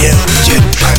You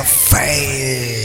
your face.